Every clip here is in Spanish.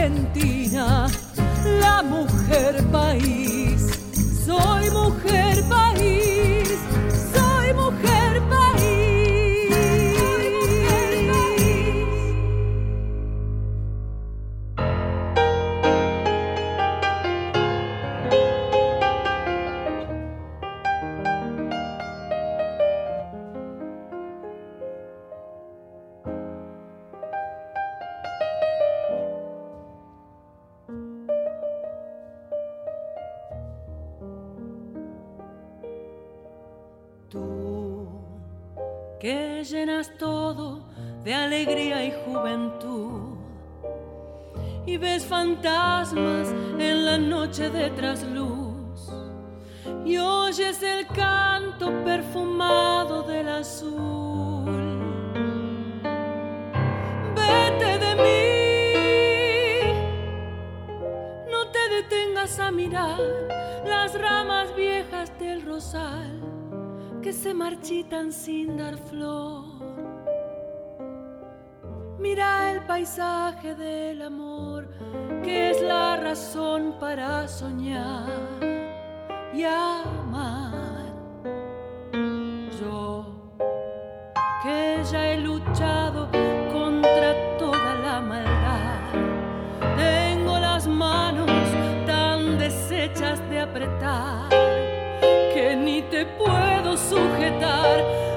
Argentina, ves fantasmas en la noche de trasluz y oyes el canto perfumado del azul. Vete de mí, no te detengas a mirar las ramas viejas del rosal que se marchitan sin dar flor. Mira el paisaje del amor, que es la razón para soñar y amar. Yo, que ya he luchado contra toda la maldad, tengo las manos tan deshechas de apretar que ni te puedo sujetar.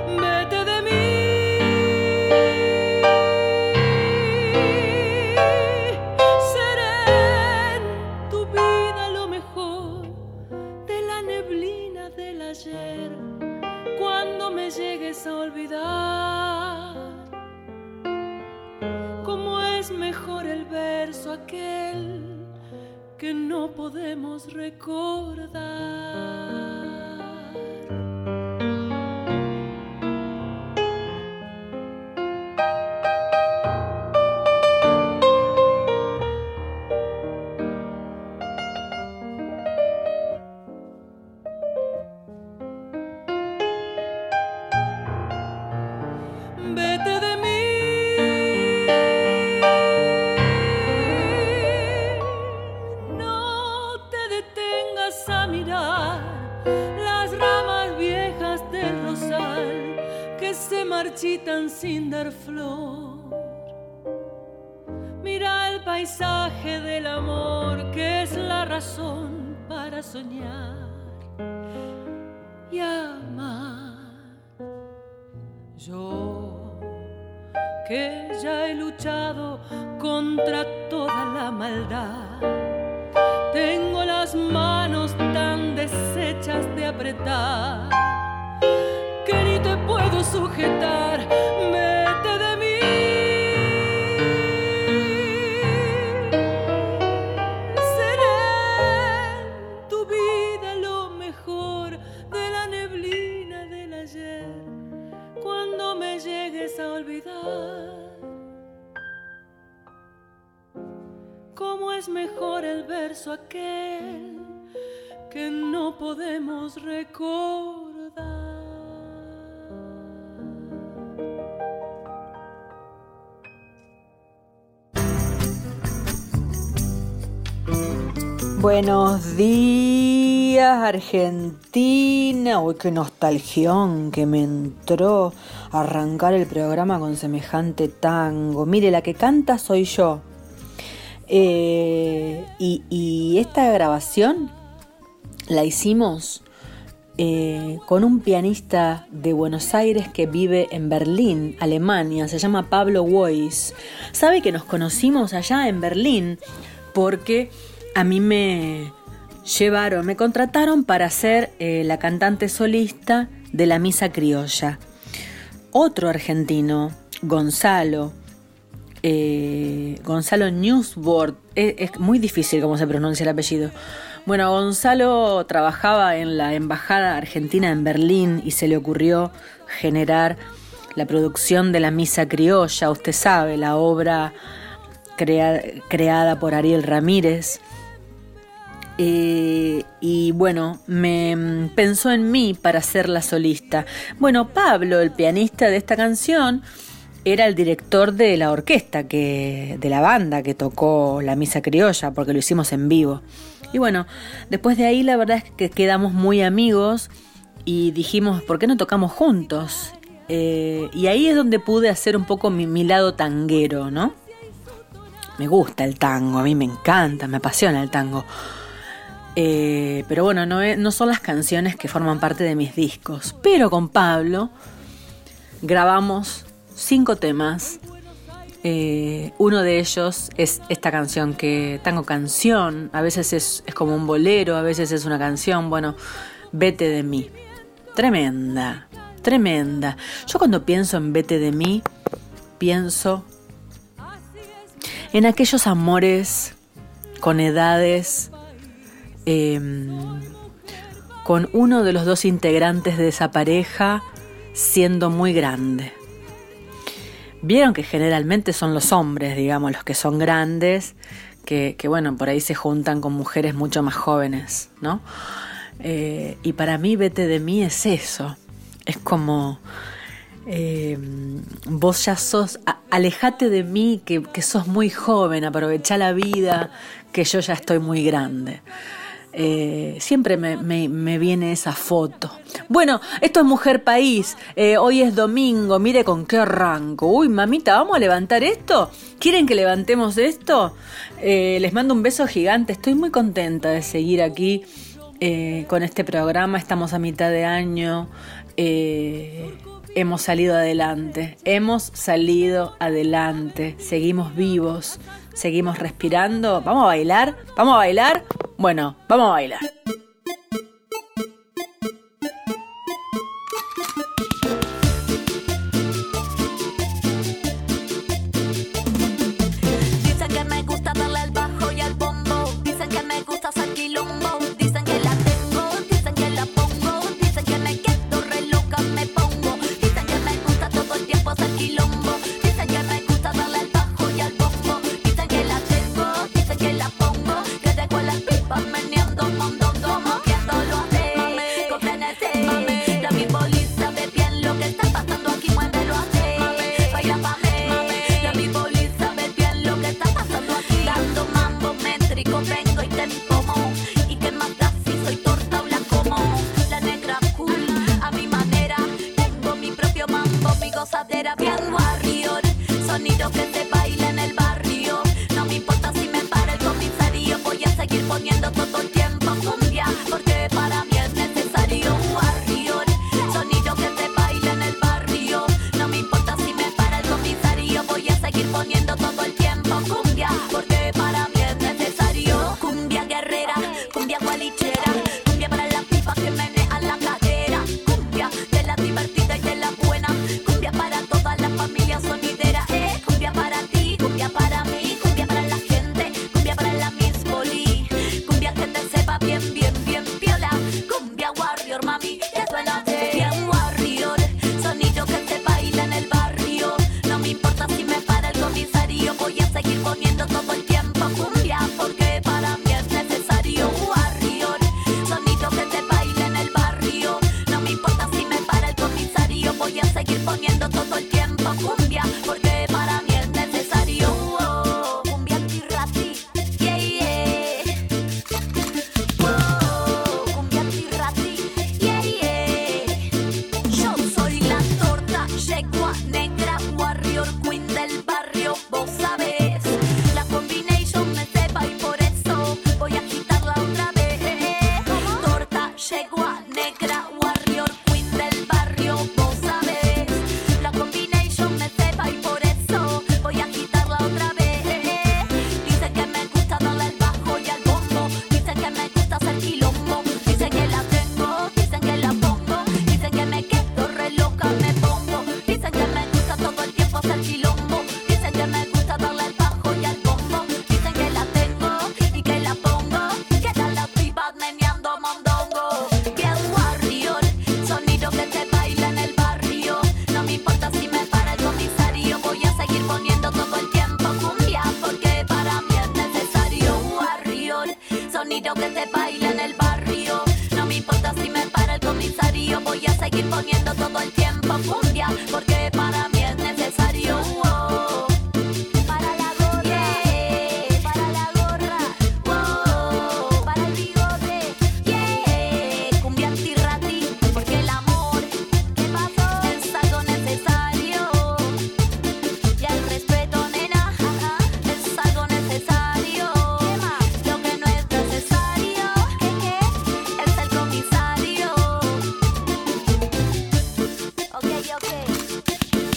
¿Cómo es mejor el verso aquel que no podemos recordar? Buenos días, Argentina. Uy, qué nostalgión que me entró arrancar el programa con semejante tango. Mire, la que canta soy yo. Eh, y, esta grabación la hicimos eh, con un pianista de Buenos Aires que vive en Berlín, Alemania. Se llama Pablo Weiss. ¿Sabe que nos conocimos allá en Berlín? Porque a mí me llevaron, me contrataron para ser eh, la cantante solista de la Misa Criolla. Otro argentino, Gonzalo, eh, Gonzalo Newsboard, es, muy difícil cómo se pronuncia el apellido. Bueno, Gonzalo trabajaba en la Embajada Argentina en Berlín y se le ocurrió generar la producción de la Misa Criolla, usted sabe, la obra crea- creada por Ariel Ramírez. Eh, y bueno, me mm, pensó en mí para ser la solista. Bueno, Pablo, el pianista de esta canción, era el director de la orquesta, que, de la banda que tocó la misa criolla, porque lo hicimos en vivo. Y bueno, después de ahí la verdad es que quedamos muy amigos y dijimos, ¿por qué no tocamos juntos? Eh, y ahí es donde pude hacer un poco mi, lado tanguero, ¿no? Me gusta el tango, a mí me encanta, me apasiona el tango. Eh, pero bueno, no, no son las canciones que forman parte de mis discos. Pero con Pablo grabamos cinco temas. Eh, uno de ellos es esta canción que tango canción, a veces es, como un bolero, a veces es una canción, bueno, vete de mí. Tremenda, tremenda. Yo cuando pienso en vete de mí, pienso en aquellos amores con edades, em, con uno de los dos integrantes de esa pareja siendo muy grande. Vieron que generalmente son los hombres, digamos, los que son grandes, que, bueno, por ahí se juntan con mujeres mucho más jóvenes, ¿no? Eh, y para mí, vete de mí es eso. Es como, eh, vos ya sos, alejate de mí, que, que sos muy joven, aprovecha la vida, que yo ya estoy muy grande. Eh, siempre me, viene esa foto. Bueno, esto es Mujer País. Eh, hoy es domingo. Mire con qué arranco. Uy, mamita, ¿vamos a levantar esto? ¿Quieren que levantemos esto? Eh, les mando un beso gigante. Estoy muy contenta de seguir aquí con este programa. Estamos a mitad de año. hemos salido adelante. Hemos salido adelante. Seguimos vivos. Seguimos respirando. ¿Vamos a bailar? ¿Vamos a bailar? Bueno, vamos a bailar. Negra, warrior, queen del barrio, vos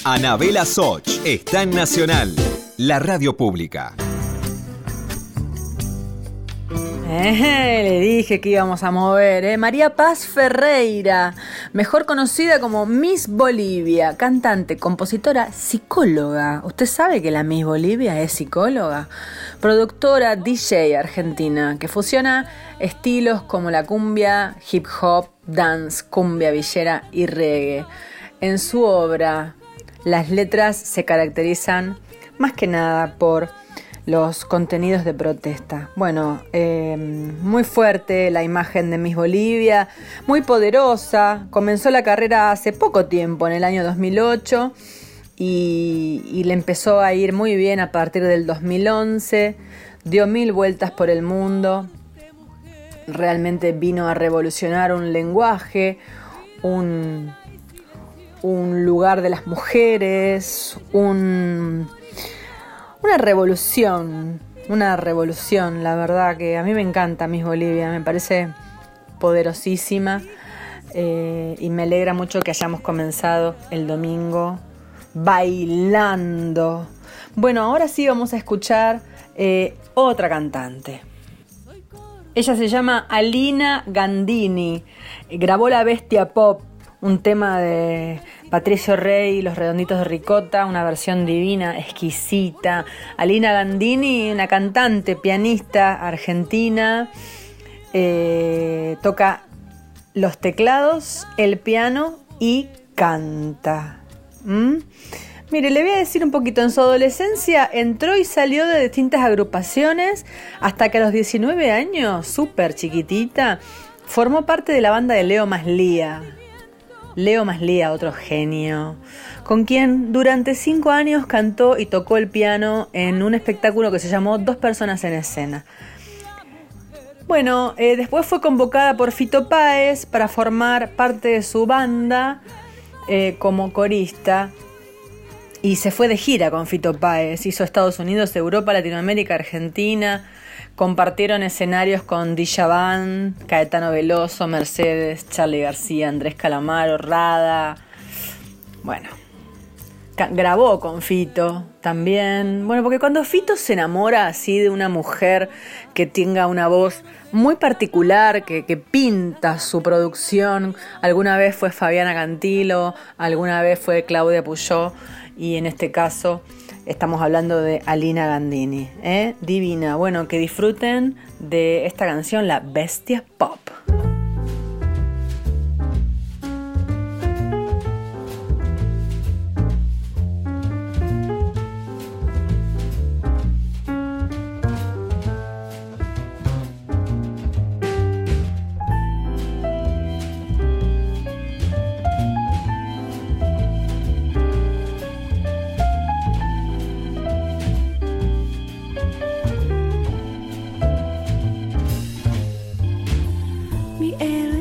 Anabela Soch está en Nacional, la radio pública. Eh, le dije que íbamos a mover, ¿eh? María Paz Ferreira, mejor conocida como Miss Bolivia, cantante, compositora, psicóloga. ¿Usted sabe que la Miss Bolivia es psicóloga? Productora, DJ argentina, que fusiona estilos como la cumbia, hip hop, dance, cumbia villera y reggae. En su obra, las letras se caracterizan más que nada por los contenidos de protesta. Bueno, em, muy fuerte la imagen de Miss Bolivia, muy poderosa. Comenzó la carrera hace poco tiempo, en el año 2008, y, y le empezó a ir muy bien a partir del 2011. Dio mil vueltas por el mundo. Realmente vino a revolucionar un lenguaje, un, un lugar de las mujeres, un una revolución, una revolución, la verdad que a mí me encanta Miss Bolivia, me parece poderosísima eh, y me alegra mucho que hayamos comenzado el domingo bailando. Bueno, ahora sí vamos a escuchar eh, otra cantante. Ella se llama Alina Gandini, grabó La Bestia Pop, un tema de Patricio Rey, Los Redonditos de Ricota, una versión divina, exquisita. Alina Gandini, una cantante, pianista argentina, eh, toca los teclados, el piano y canta. ¿Mm? Mire, le voy a decir un poquito, en su adolescencia entró y salió de distintas agrupaciones hasta que a los 19 años, súper chiquitita, formó parte de la banda de Leo Maslía. Leo Maslía, otro genio, con quien durante cinco años cantó y tocó el piano en un espectáculo que se llamó Dos personas en escena. Bueno, eh, después fue convocada por Fito Páez para formar parte de su banda eh, como corista y se fue de gira con Fito Páez. Hizo Estados Unidos, Europa, Latinoamérica, Argentina, Compartieron escenarios con Van, Caetano Veloso, Mercedes, Charlie García, Andrés Calamaro, Rada. Bueno, grabó con Fito también. Bueno, porque cuando Fito se enamora así de una mujer que tenga una voz muy particular, que, que, pinta su producción, alguna vez fue Fabiana Cantilo, alguna vez fue Claudia Puyó, y en este caso Estamos hablando de Alina Gandini, ¿eh? divina. Bueno, que disfruten de esta canción, La Bestia Pop. La butaca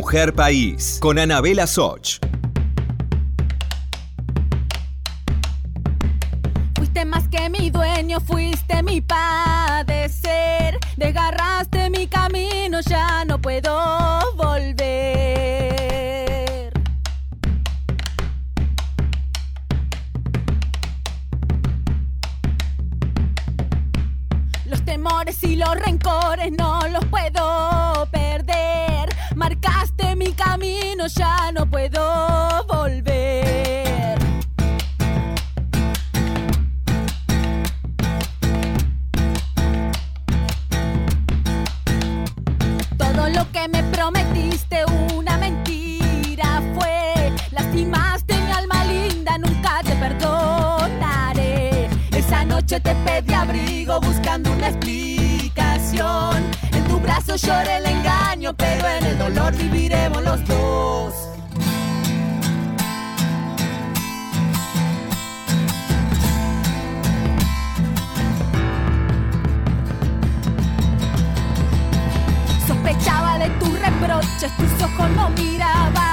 Mujer País con Anabela Soch. Fuiste más que mi dueño, fuiste mi padecer. Desgarraste mi camino, ya no puedo volver. Los temores y los rencores no los puedo perder. Camino, ya no puedo volver. Todo lo que me prometiste una mentira fue. Lastimaste mi alma linda, nunca te perdonaré. Esa noche te pedí abrigo buscando una explicación. En tu brazo lloré el engaño, pero en el dolor viviremos los dos. Sospechaba de tus reproches, tus ojos no miraban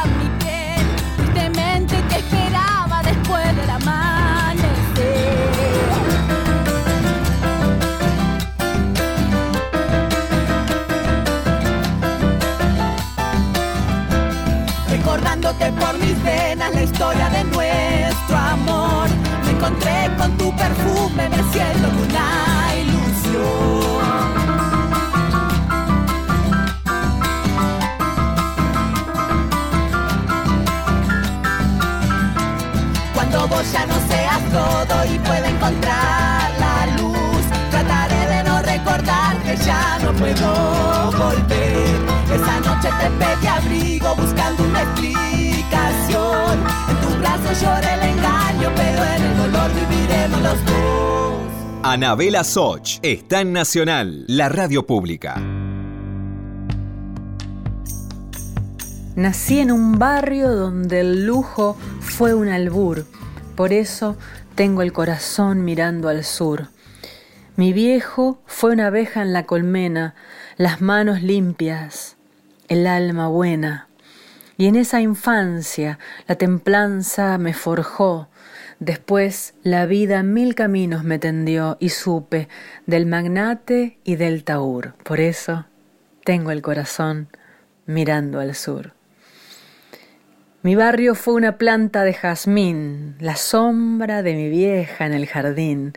la historia de nuestro amor. Me encontré con tu perfume, me siento una ilusión. Cuando vos ya no seas todo y pueda encontrar la luz, trataré de no recordar que ya no puedo volver. Esa noche te pedí abrigo buscando una explicación. En tu brazo lloré el engaño, pero en el dolor viviremos los dos. Anabela Soch está en Nacional, la radio pública. Nací en un barrio donde el lujo fue un albur, por eso tengo el corazón mirando al sur. Mi viejo fue una abeja en la colmena, las manos limpias, el alma buena. Y en esa infancia la templanza me forjó, después la vida mil caminos me tendió y supe del magnate y del taur. Por eso tengo el corazón mirando al sur. Mi barrio fue una planta de jazmín, la sombra de mi vieja en el jardín,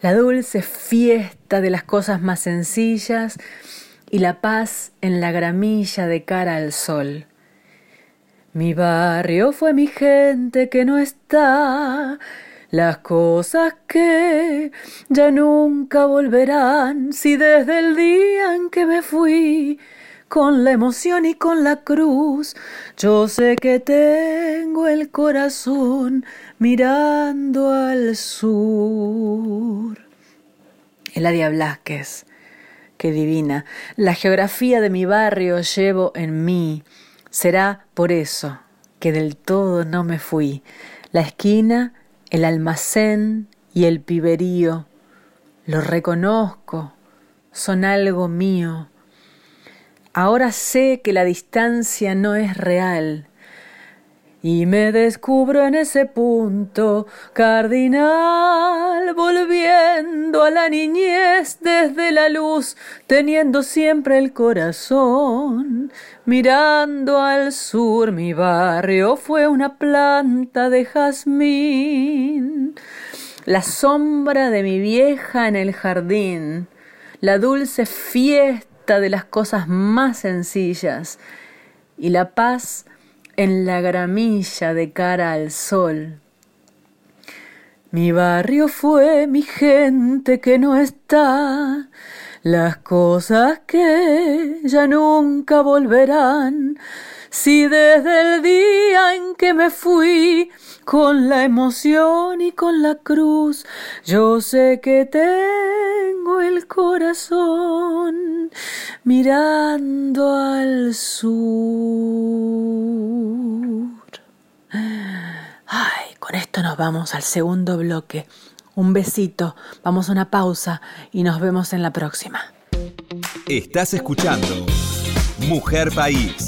la dulce fiesta de las cosas más sencillas y la paz en la gramilla de cara al sol. Mi barrio fue mi gente que no está, las cosas que ya nunca volverán, si desde el día en que me fui, con la emoción y con la cruz, yo sé que tengo el corazón mirando al sur. Eladia Blasquez, qué divina, la geografía de mi barrio llevo en mí, será por eso que del todo no me fui. La esquina, el almacén y el piberío, lo reconozco, son algo mío. Ahora sé que la distancia no es real, y me descubro en ese punto cardinal, volviendo a la niñez desde la luz, teniendo siempre el corazón, mirando al sur mi barrio fue una planta de jazmín, la sombra de mi vieja en el jardín, la dulce fiesta de las cosas más sencillas y la paz en la gramilla de cara al sol. Mi barrio fue mi gente que no está, las cosas que ya nunca volverán. Si desde el día en que me fui, con la emoción y con la cruz, yo sé que tengo el corazón mirando al sur. Ay, con esto nos vamos al segundo bloque. Un besito, vamos a una pausa y nos vemos en la próxima. Estás escuchando Mujer País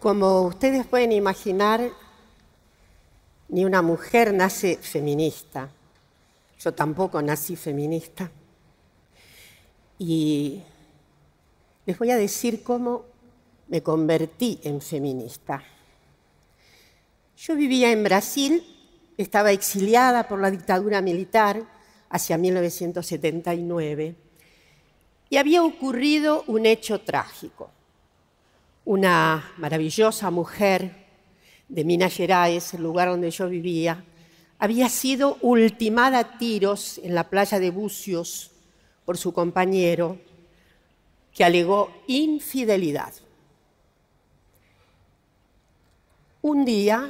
Como ustedes pueden imaginar, ni una mujer nace feminista. Yo tampoco nací feminista. Y les voy a decir cómo me convertí en feminista. Yo vivía en Brasil, estaba exiliada por la dictadura militar hacia 1979 y había ocurrido un hecho trágico una maravillosa mujer de Minas Gerais, el lugar donde yo vivía, había sido ultimada a tiros en la playa de Bucios por su compañero, que alegó infidelidad. Un día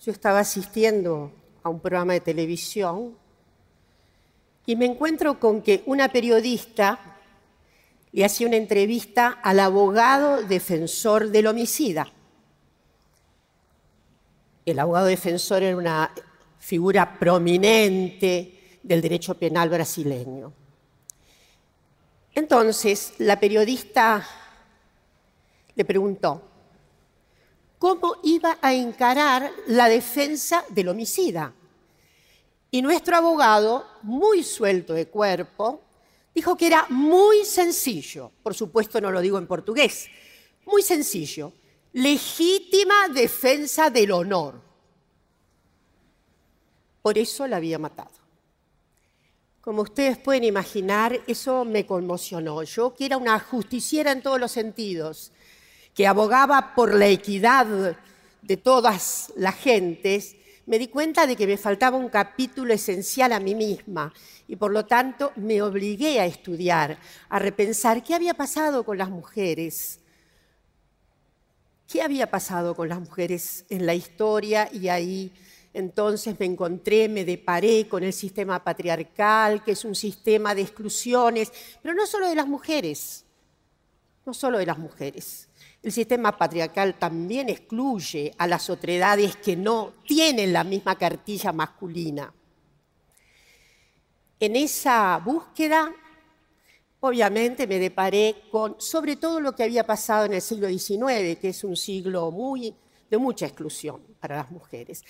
yo estaba asistiendo a un programa de televisión y me encuentro con que una periodista le hacía una entrevista al abogado defensor del homicida. El abogado defensor era una figura prominente del derecho penal brasileño. Entonces, la periodista le preguntó, ¿cómo iba a encarar la defensa del homicida? Y nuestro abogado, muy suelto de cuerpo, dijo que era muy sencillo, por supuesto no lo digo en portugués, muy sencillo, legítima defensa del honor. Por eso la había matado. Como ustedes pueden imaginar, eso me conmocionó. Yo, que era una justiciera en todos los sentidos, que abogaba por la equidad de todas las gentes, me di cuenta de que me faltaba un capítulo esencial a mí misma y por lo tanto me obligué a estudiar, a repensar qué había pasado con las mujeres. ¿Qué había pasado con las mujeres en la historia? Y ahí entonces me encontré, me deparé con el sistema patriarcal, que es un sistema de exclusiones, pero no solo de las mujeres, no solo de las mujeres. El sistema patriarcal también excluye a las otredades que no tienen la misma cartilla masculina. En esa búsqueda, obviamente me deparé con sobre todo lo que había pasado en el siglo XIX, que es un siglo muy, de mucha exclusión para las mujeres.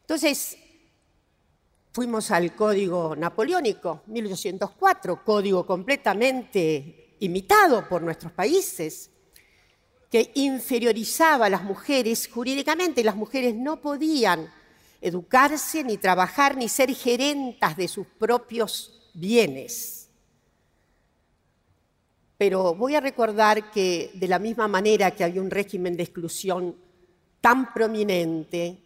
Entonces, fuimos al código napoleónico, 1804, código completamente imitado por nuestros países, que inferiorizaba a las mujeres jurídicamente. Las mujeres no podían educarse, ni trabajar, ni ser gerentas de sus propios bienes. Pero voy a recordar que de la misma manera que había un régimen de exclusión tan prominente,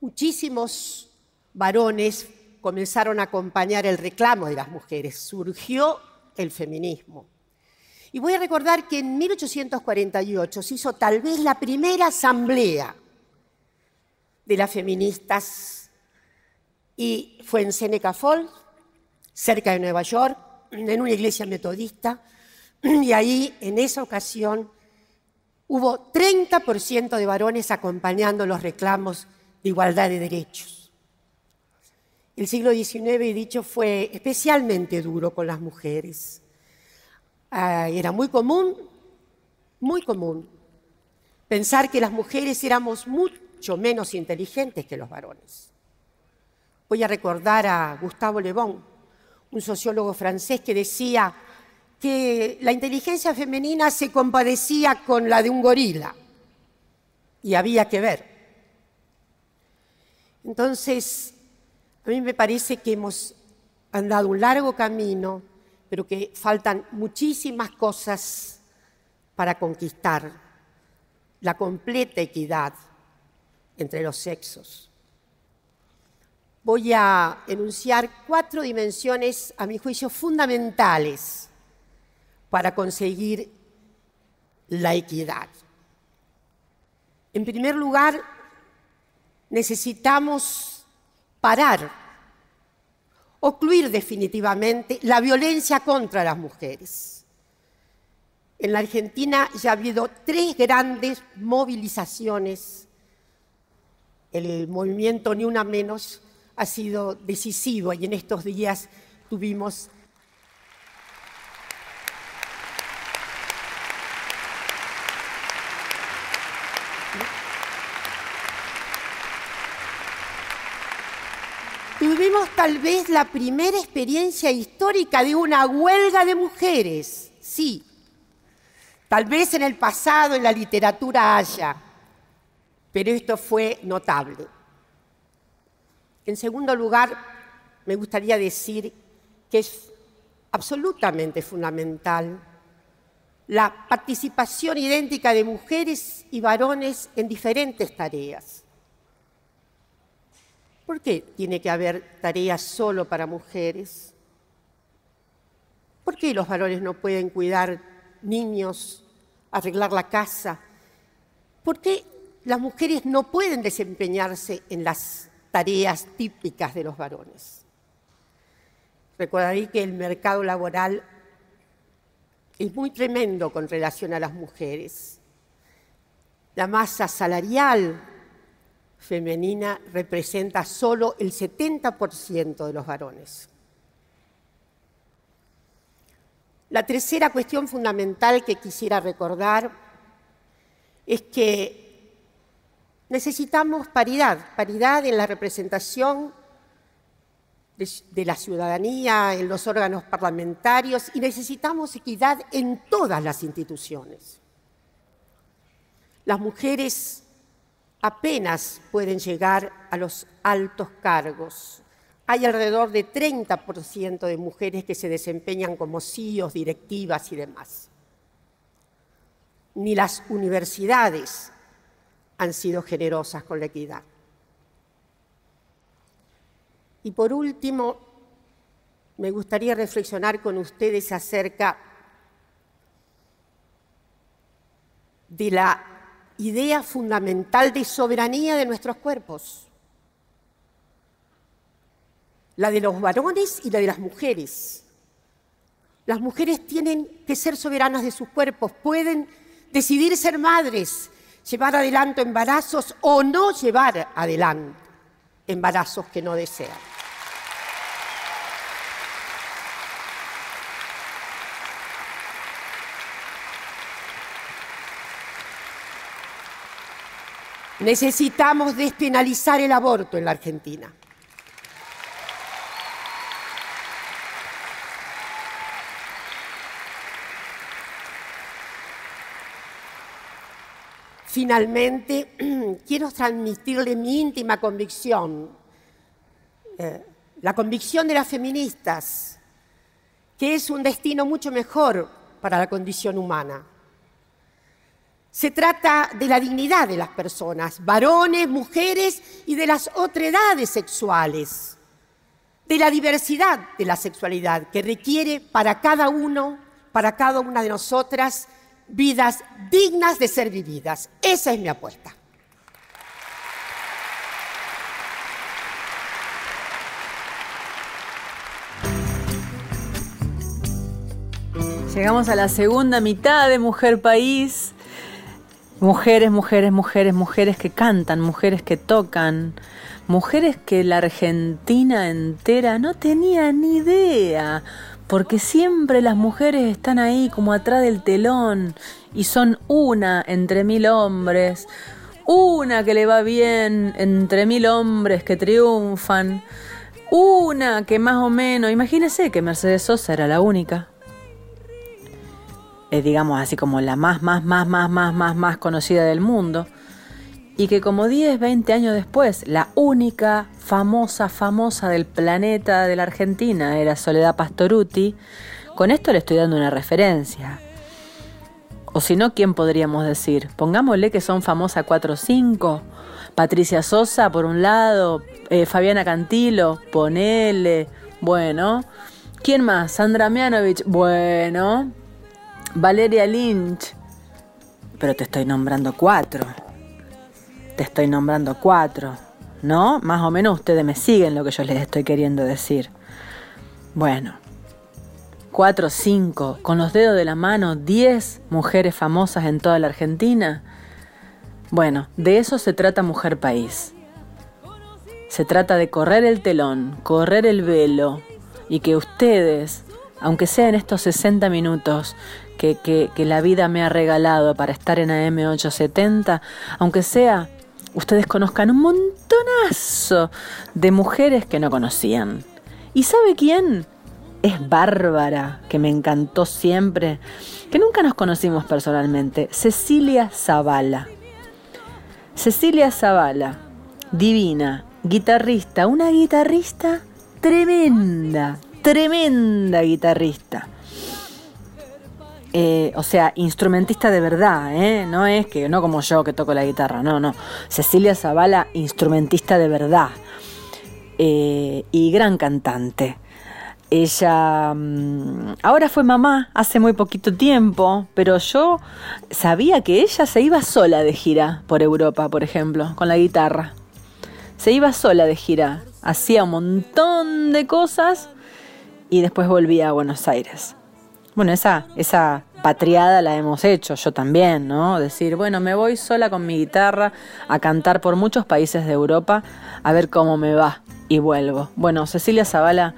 muchísimos varones comenzaron a acompañar el reclamo de las mujeres. Surgió el feminismo. Y voy a recordar que en 1848 se hizo tal vez la primera asamblea de las feministas y fue en Seneca Falls, cerca de Nueva York, en una iglesia metodista, y ahí en esa ocasión hubo 30% de varones acompañando los reclamos de igualdad de derechos. El siglo XIX, he dicho, fue especialmente duro con las mujeres. Ah, era muy común, muy común, pensar que las mujeres éramos mucho menos inteligentes que los varones. Voy a recordar a Gustavo Le Bon, un sociólogo francés que decía que la inteligencia femenina se compadecía con la de un gorila y había que ver. Entonces, a mí me parece que hemos andado un largo camino pero que faltan muchísimas cosas para conquistar la completa equidad entre los sexos. Voy a enunciar cuatro dimensiones, a mi juicio, fundamentales para conseguir la equidad. En primer lugar, necesitamos parar ocluir definitivamente la violencia contra las mujeres. En la Argentina ya ha habido tres grandes movilizaciones. El movimiento Ni Una Menos ha sido decisivo y en estos días tuvimos tuvimos tal vez la primera experiencia histórica de una huelga de mujeres, sí. Tal vez en el pasado en la literatura haya, pero esto fue notable. En segundo lugar, me gustaría decir que es absolutamente fundamental la participación idéntica de mujeres y varones en diferentes tareas. ¿Por qué tiene que haber tareas solo para mujeres? ¿Por qué los varones no pueden cuidar niños, arreglar la casa? ¿Por qué las mujeres no pueden desempeñarse en las tareas típicas de los varones? Recordaré que el mercado laboral es muy tremendo con relación a las mujeres. La masa salarial femenina representa solo el 70% de los varones. La tercera cuestión fundamental que quisiera recordar es que necesitamos paridad, paridad en la representación de, la ciudadanía, en los órganos parlamentarios y necesitamos equidad en todas las instituciones. Las mujeres apenas pueden llegar a los altos cargos. Hay alrededor de 30% de mujeres que se desempeñan como CEOs, directivas y demás. Ni las universidades han sido generosas con la equidad. Y por último, me gustaría reflexionar con ustedes acerca de la idea fundamental de soberanía de nuestros cuerpos. La de los varones y la de las mujeres. Las mujeres tienen que ser soberanas de sus cuerpos, pueden decidir ser madres, llevar adelante embarazos o no llevar adelante embarazos que no desean. Necesitamos despenalizar el aborto en la Argentina. Finalmente, quiero transmitirle mi íntima convicción, eh, la convicción de las feministas, que es un destino mucho mejor para la condición humana. Se trata de la dignidad de las personas, varones, mujeres y de las otredades sexuales, de la diversidad de la sexualidad que requiere para cada uno, para cada una de nosotras, vidas dignas de ser vividas. Esa es mi apuesta. Llegamos a la segunda mitad de Mujer País. Mujeres, mujeres, mujeres, mujeres que cantan, mujeres que tocan, mujeres que la Argentina entera no tenía ni idea porque siempre las mujeres están ahí como atrás del telón y son una entre mil hombres, una que le va bien entre mil hombres que triunfan, una que más o menos, imagínese que Mercedes Sosa era la única. Es digamos así como la más, más, más, más, más, más, más conocida del mundo y que como 10, 20 años después, la única famosa, famosa del planeta de la Argentina era Soledad Pastoruti, con esto le estoy dando una referencia. O si no, ¿quién podríamos decir? Pongámosle que son famosas 4 o 5. Patricia Sosa, por un lado, eh, Fabiana Cantilo, ponele, bueno. ¿Quién más? Sandra Mianovich, bueno. Valeria Lynch, pero te estoy nombrando cuatro te estoy nombrando cuatro, ¿no? Más o menos ustedes me siguen lo que yo les estoy queriendo decir. Bueno, cuatro, cinco, con los dedos de la mano, diez mujeres famosas en toda la Argentina. Bueno, de eso se trata Mujer País. Se trata de correr el telón, correr el velo y que ustedes, aunque sea en estos 60 minutos que, que, que la vida me ha regalado para estar en AM870, aunque sea ustedes conozcan un montonazo de mujeres que no conocían. ¿Y sabe quién? Es Bárbara, que me encantó siempre, que nunca nos conocimos personalmente, Cecilia Zavala. Cecilia Zavala, divina, guitarrista, una guitarrista tremenda, tremenda guitarrista. Eh, o sea, instrumentista de verdad, ¿eh? no es que, no como yo que toco la guitarra, no, no. Cecilia Zavala, instrumentista de verdad eh, y gran cantante. Ella mm, ahora fue mamá hace muy poquito tiempo, pero yo sabía que ella se iba sola de gira por Europa, por ejemplo, con la guitarra. Se iba sola de gira, hacía un montón de cosas y después volvía a Buenos Aires. Bueno, esa, esa patriada la hemos hecho, yo también, ¿no? Decir, bueno, me voy sola con mi guitarra a cantar por muchos países de Europa a ver cómo me va y vuelvo. Bueno, Cecilia Zavala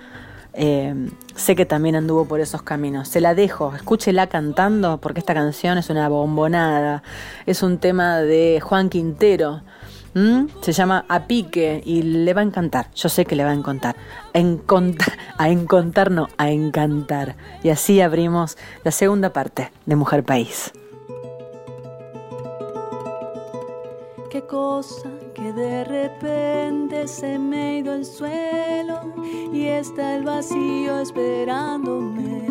eh, sé que también anduvo por esos caminos. Se la dejo, escúchela cantando porque esta canción es una bombonada. Es un tema de Juan Quintero. Se llama A Pique y le va a encantar. Yo sé que le va a encantar. a encantar, no, a encantar. Y así abrimos la segunda parte de Mujer País. Qué cosa que de repente se me ido el suelo y está el vacío esperándome.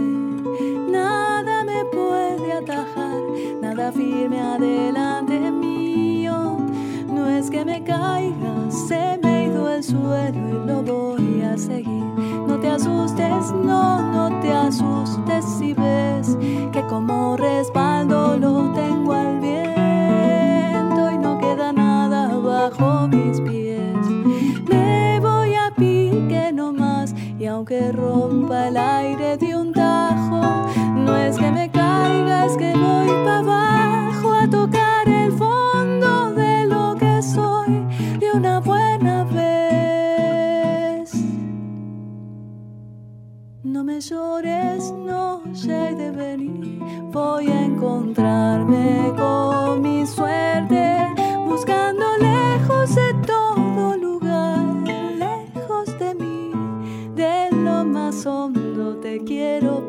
Nada me puede atajar, nada firme adelante que me caiga, se me ha ido el suelo y lo voy a seguir. No te asustes, no, no te asustes si ves que como respaldo lo tengo al viento y no queda nada bajo mis pies. Me voy a pique nomás y aunque rompa el aire no llegue de venir. Voy a encontrarme con mi suerte, buscando lejos de todo lugar, lejos de mí, de lo más hondo te quiero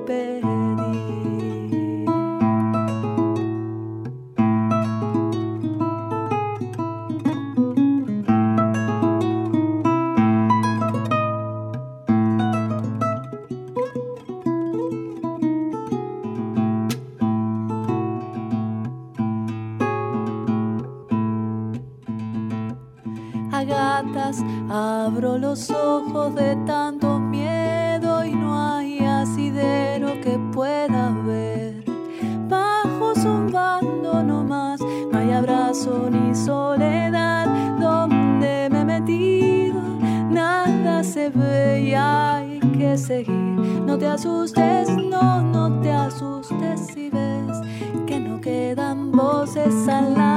asustes, no, no te asustes si ves que no quedan voces al lado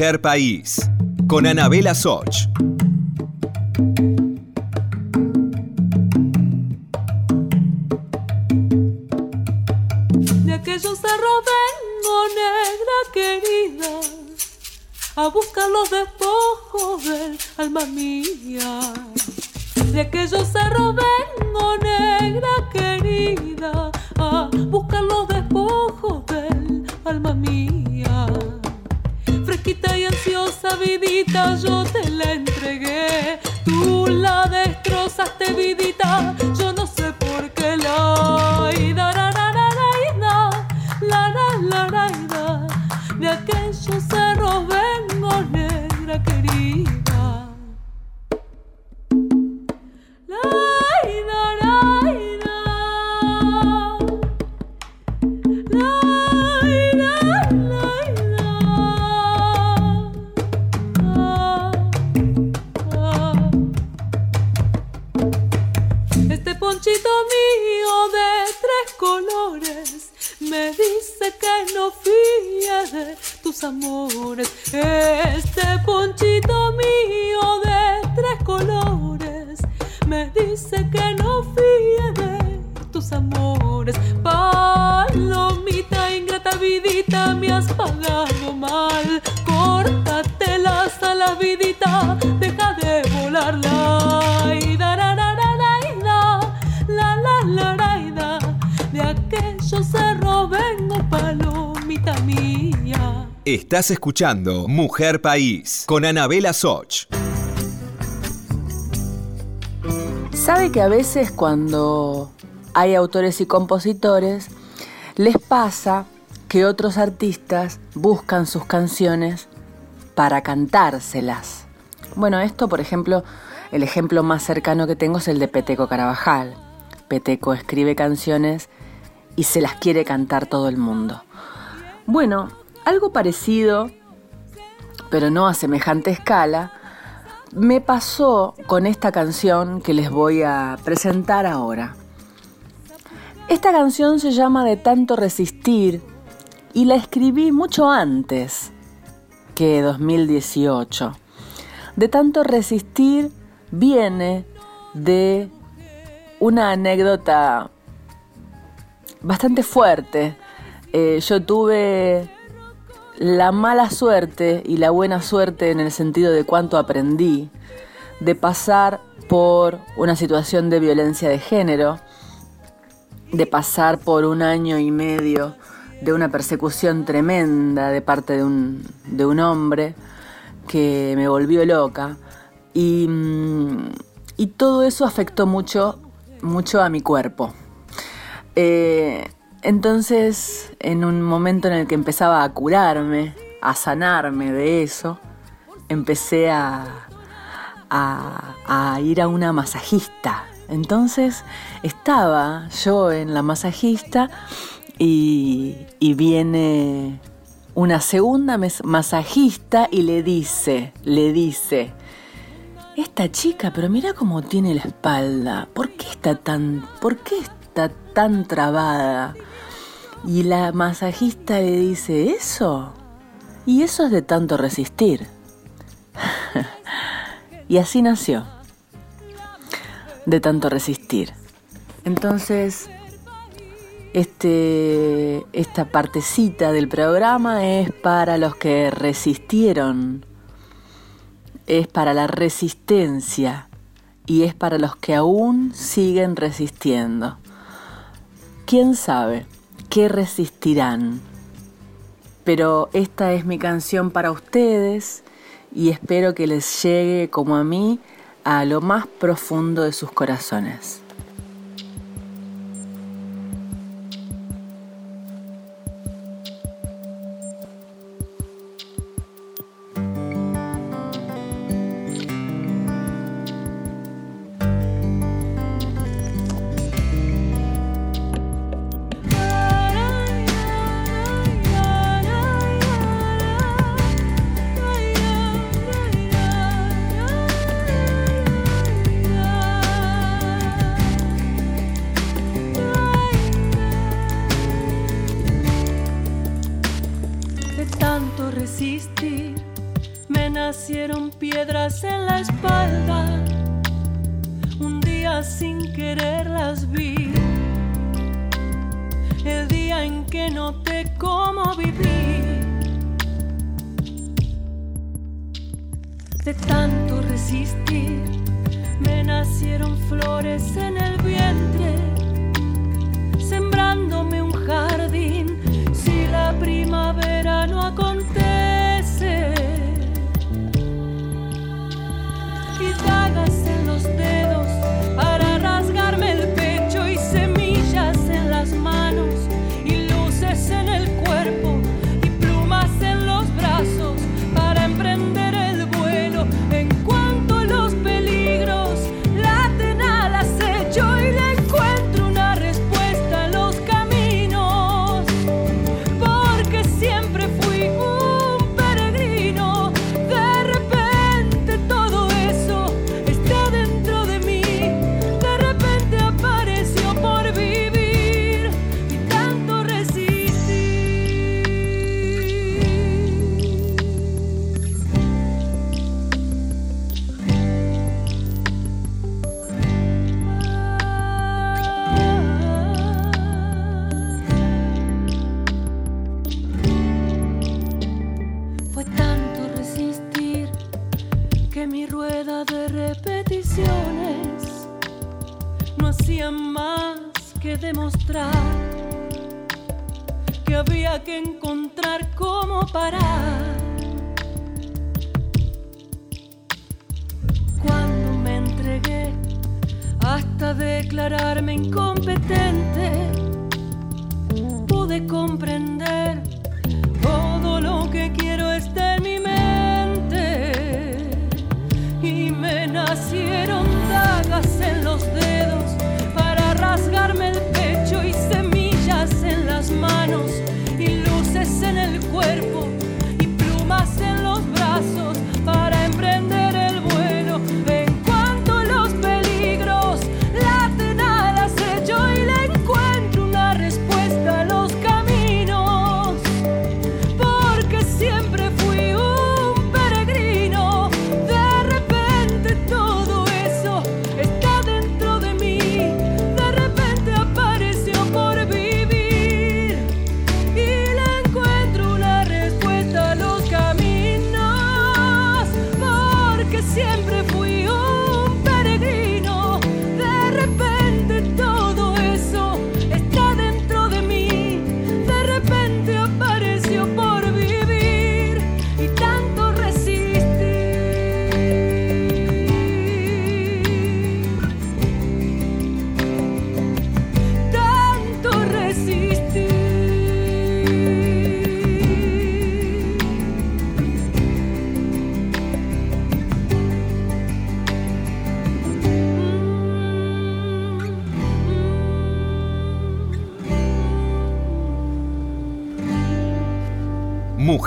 País, con Anabela Soch. De aquellos cerros vengo, negra querida, a buscar los despojos del alma mía. De aquellos cerros vengo, vidita, yo Estás escuchando Mujer País, con Anabela Soch. Sabe que a veces cuando hay autores y compositores, les pasa que otros artistas buscan sus canciones para cantárselas. Bueno, esto, por ejemplo, el ejemplo más cercano que tengo es el de Peteco Carabajal. Peteco escribe canciones y se las quiere cantar todo el mundo. Bueno, algo parecido, pero no a semejante escala, me pasó con esta canción que les voy a presentar ahora. Esta canción se llama De tanto resistir y la escribí mucho antes que 2018. De tanto resistir viene de una anécdota bastante fuerte. Eh, yo tuve la mala suerte y la buena suerte en el sentido de cuánto aprendí de pasar por una situación de violencia de género, de pasar por un año y medio de una persecución tremenda de parte de un, de un hombre que me volvió loca y, mm, y todo eso afectó mucho, mucho a mi cuerpo. Eh, entonces, en un momento en el que empezaba a curarme, a sanarme de eso, empecé a, ir a una masajista Entonces estaba yo en la masajista y, y viene una segunda masajista y le dice, le dice, esta chica, pero mira cómo tiene la espalda, ¿por qué está tan, por qué está tan trabada? Y la masajista le dice, ¿eso? Y eso es de tanto resistir. y así nació, de tanto resistir. Entonces, este, esta partecita del programa es para los que resistieron, es para la resistencia y es para los que aún siguen resistiendo. ¿Quién sabe qué resistirán? Pero esta es mi canción para ustedes y espero que les llegue como a mí a lo más profundo de sus corazones.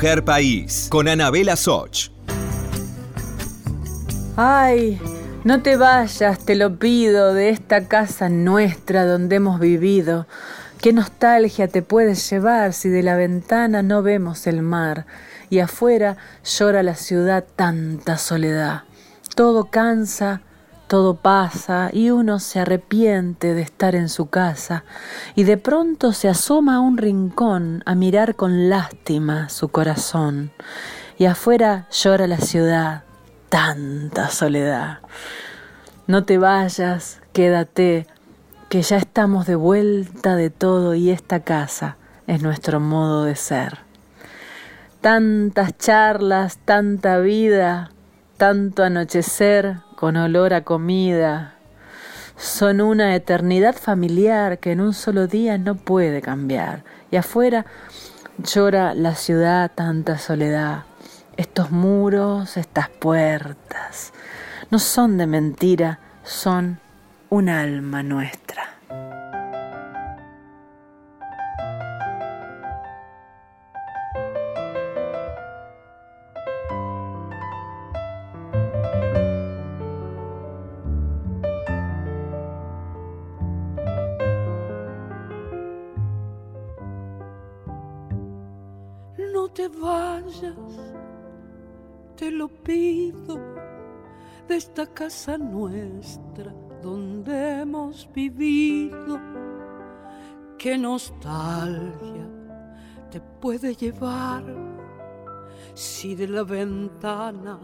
País, con Anabela Soch. Ay, no te vayas, te lo pido, de esta casa nuestra donde hemos vivido. Qué nostalgia te puedes llevar si de la ventana no vemos el mar y afuera llora la ciudad tanta soledad. Todo cansa, todo pasa y uno se arrepiente de estar en su casa y de pronto se asoma a un rincón a mirar con lástima su corazón y afuera llora la ciudad tanta soledad. No te vayas, quédate, que ya estamos de vuelta de todo y esta casa es nuestro modo de ser. Tantas charlas, tanta vida, tanto anochecer con olor a comida, son una eternidad familiar que en un solo día no puede cambiar. Y afuera llora la ciudad tanta soledad estos muros, estas puertas, no son de mentira, son un alma nuestra. Casa nuestra donde hemos vivido. Qué nostalgia te puede llevar si de la ventana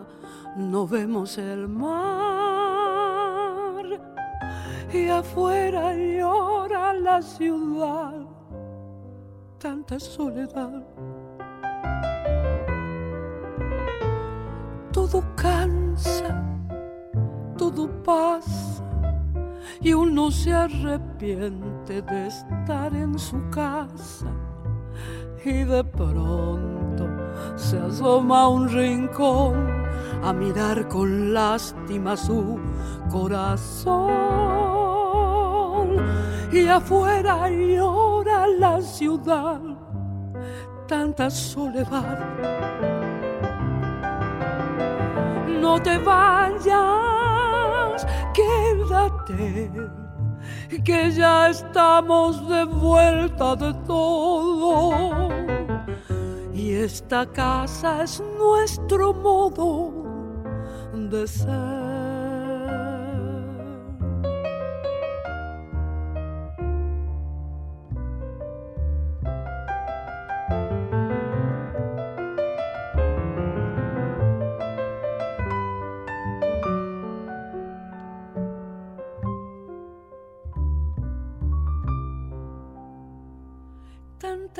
no vemos el mar y afuera llora la ciudad, tanta soledad todo cansa, todo pasa y uno se arrepiente de estar en su casa y de pronto se asoma a un rincón a mirar con lástima su corazón. Y afuera llora la ciudad, tanta soledad. No te vayas, quédate, que ya estamos de vuelta de todo. Y esta casa es nuestro modo de ser.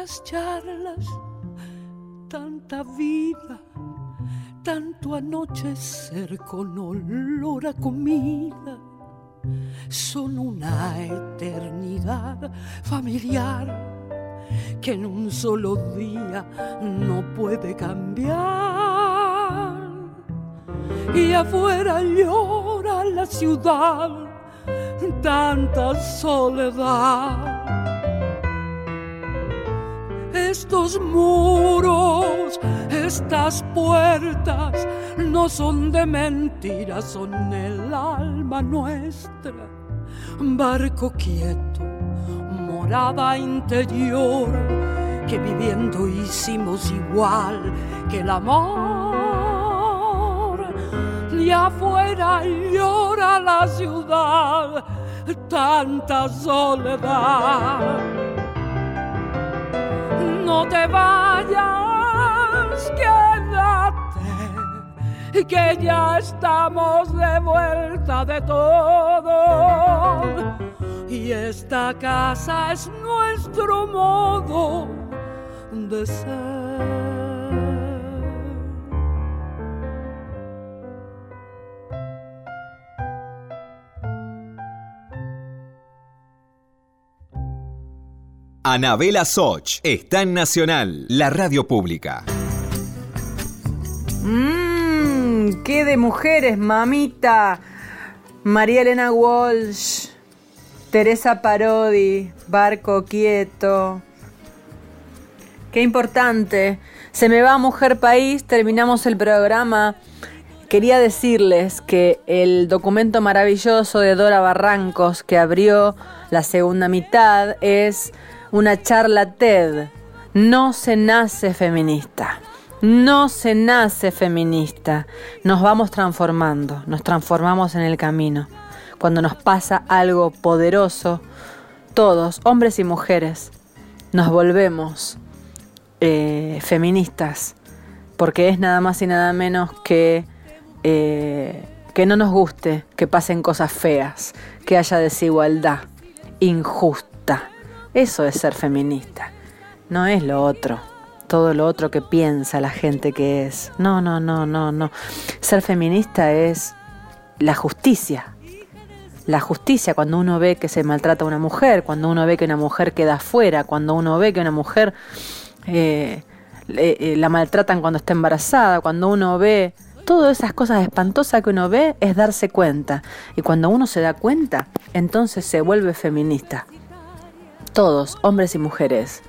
Tantas charlas, tanta vida, tanto anochecer con olor a comida. Son una eternidad familiar que en un solo día no puede cambiar. Y afuera llora la ciudad, tanta soledad estos muros, estas puertas, no son de mentiras, son el alma nuestra. Barco quieto, morada interior, que viviendo hicimos igual que el amor. Y afuera llora la ciudad, tanta soledad no te vayas, quédate, que ya estamos de vuelta de todo. Y esta casa es nuestro modo de ser. Anabela Soch está en Nacional, la radio pública. Mmm, qué de mujeres, mamita. María Elena Walsh, Teresa Parodi, Barco Quieto. Qué importante Se me va Mujer País, terminamos el programa. Quería decirles que el documento maravilloso de Dora Barrancos que abrió la segunda mitad es una charla TED. No se nace feminista. No se nace feminista. Nos vamos transformando, nos transformamos en el camino. Cuando nos pasa algo poderoso, todos, hombres y mujeres, nos volvemos eh, feministas, porque es nada más y nada menos que eh, que no nos guste que pasen cosas feas, que haya desigualdad injusta. Eso es ser feminista, no es lo otro, todo lo otro que piensa la gente que es. No, no, no, no, no. Ser feminista es la justicia. La justicia cuando uno ve que se maltrata a una mujer, cuando uno ve que una mujer queda afuera, cuando uno ve que una mujer eh, eh, la maltratan cuando está embarazada, cuando uno ve todas esas cosas espantosas que uno ve es darse cuenta. Y cuando uno se da cuenta, entonces se vuelve feminista. Todos, hombres y mujeres.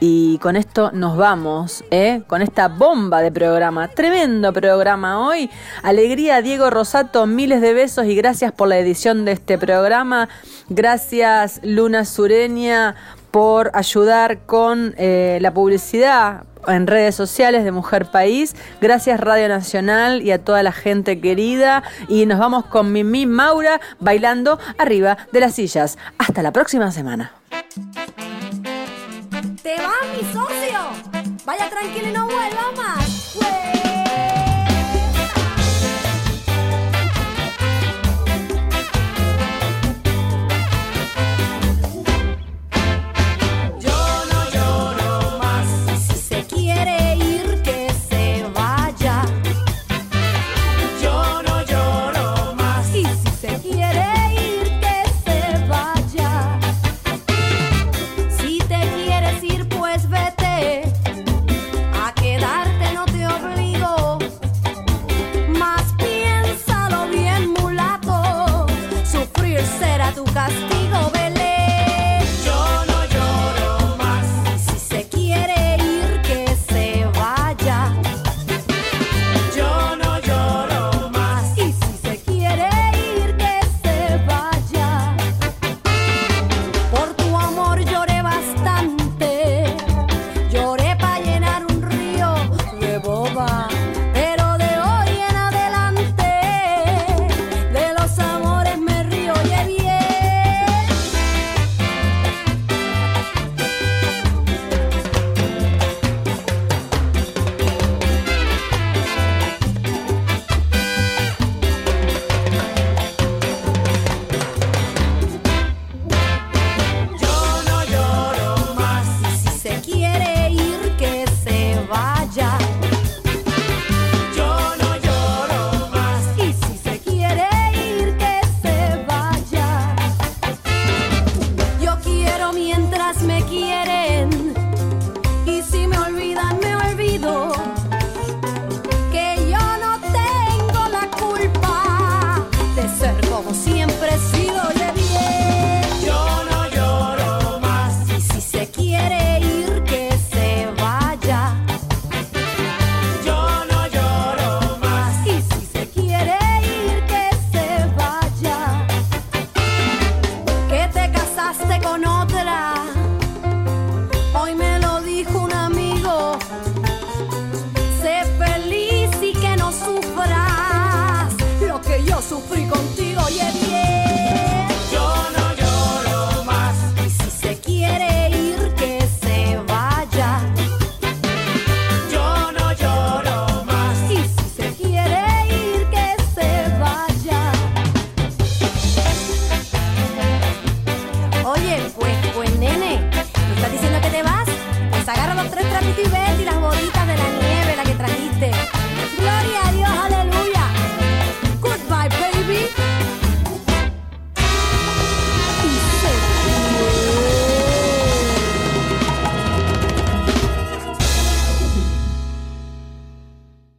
Y con esto nos vamos, ¿eh? con esta bomba de programa. Tremendo programa hoy. Alegría, Diego Rosato, miles de besos y gracias por la edición de este programa. Gracias, Luna Sureña, por ayudar con eh, la publicidad en redes sociales de Mujer País. Gracias Radio Nacional y a toda la gente querida. Y nos vamos con Mimi Maura bailando arriba de las sillas. Hasta la próxima semana. ¿Te va mi socio? Vaya tranquilo y no vuelva más.